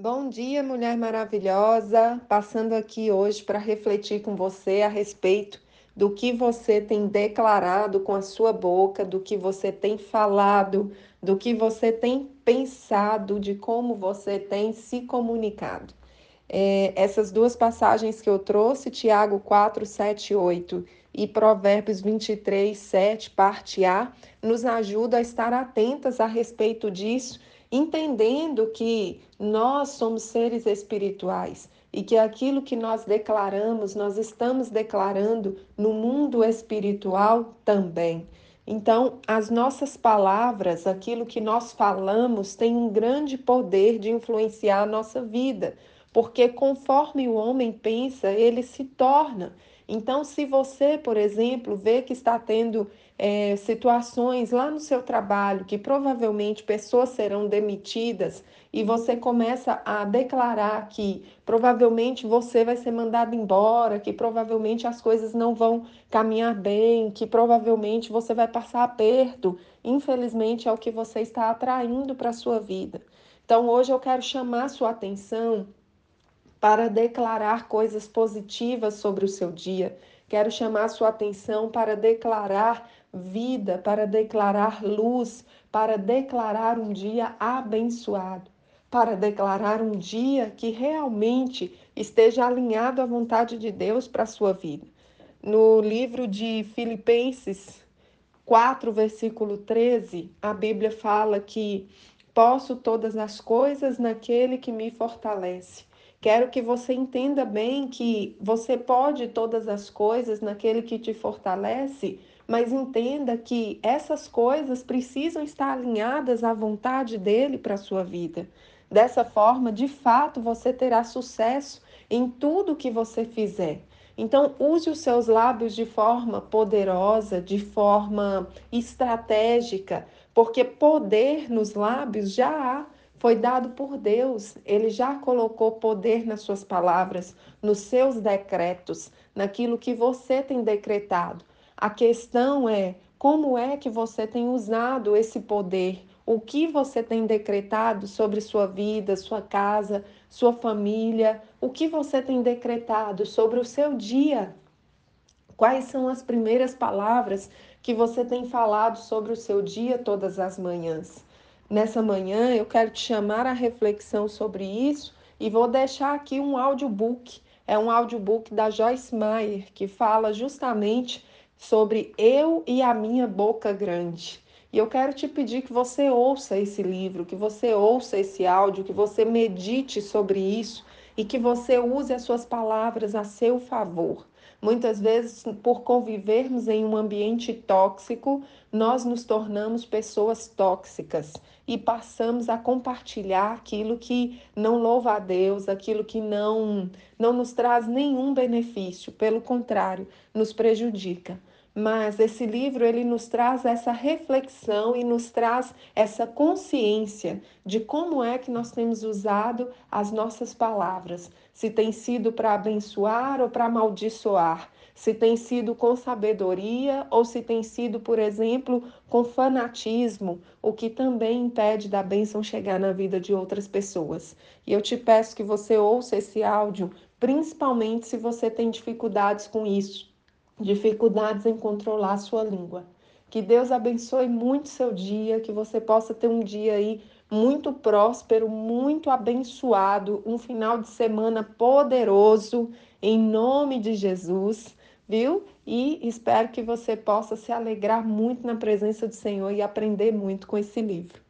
Bom dia, mulher maravilhosa. Passando aqui hoje para refletir com você a respeito do que você tem declarado com a sua boca, do que você tem falado, do que você tem pensado, de como você tem se comunicado. É, essas duas passagens que eu trouxe, Tiago 4, 7 8 e Provérbios 23, 7, parte A, nos ajuda a estar atentas a respeito disso entendendo que nós somos seres espirituais e que aquilo que nós declaramos, nós estamos declarando no mundo espiritual também. Então, as nossas palavras, aquilo que nós falamos, tem um grande poder de influenciar a nossa vida, porque conforme o homem pensa, ele se torna. Então, se você, por exemplo, vê que está tendo é, situações lá no seu trabalho que provavelmente pessoas serão demitidas e você começa a declarar que provavelmente você vai ser mandado embora, que provavelmente as coisas não vão caminhar bem, que provavelmente você vai passar aperto, infelizmente é o que você está atraindo para a sua vida. Então, hoje eu quero chamar sua atenção para declarar coisas positivas sobre o seu dia. Quero chamar sua atenção para declarar vida, para declarar luz, para declarar um dia abençoado, para declarar um dia que realmente esteja alinhado à vontade de Deus para a sua vida. No livro de Filipenses 4, versículo 13, a Bíblia fala que posso todas as coisas naquele que me fortalece. Quero que você entenda bem que você pode todas as coisas naquele que te fortalece, mas entenda que essas coisas precisam estar alinhadas à vontade dele para a sua vida. Dessa forma, de fato, você terá sucesso em tudo que você fizer. Então, use os seus lábios de forma poderosa, de forma estratégica, porque poder nos lábios já há foi dado por Deus. Ele já colocou poder nas suas palavras, nos seus decretos, naquilo que você tem decretado. A questão é como é que você tem usado esse poder? O que você tem decretado sobre sua vida, sua casa, sua família? O que você tem decretado sobre o seu dia? Quais são as primeiras palavras que você tem falado sobre o seu dia todas as manhãs? Nessa manhã eu quero te chamar a reflexão sobre isso e vou deixar aqui um audiobook. É um audiobook da Joyce Meyer que fala justamente sobre eu e a minha boca grande. E eu quero te pedir que você ouça esse livro, que você ouça esse áudio, que você medite sobre isso e que você use as suas palavras a seu favor. Muitas vezes, por convivermos em um ambiente tóxico, nós nos tornamos pessoas tóxicas e passamos a compartilhar aquilo que não louva a Deus, aquilo que não não nos traz nenhum benefício, pelo contrário, nos prejudica. Mas esse livro ele nos traz essa reflexão e nos traz essa consciência de como é que nós temos usado as nossas palavras, se tem sido para abençoar ou para amaldiçoar, se tem sido com sabedoria ou se tem sido, por exemplo, com fanatismo, o que também impede da bênção chegar na vida de outras pessoas. E eu te peço que você ouça esse áudio, principalmente se você tem dificuldades com isso dificuldades em controlar a sua língua. Que Deus abençoe muito seu dia, que você possa ter um dia aí muito próspero, muito abençoado, um final de semana poderoso, em nome de Jesus, viu? E espero que você possa se alegrar muito na presença do Senhor e aprender muito com esse livro.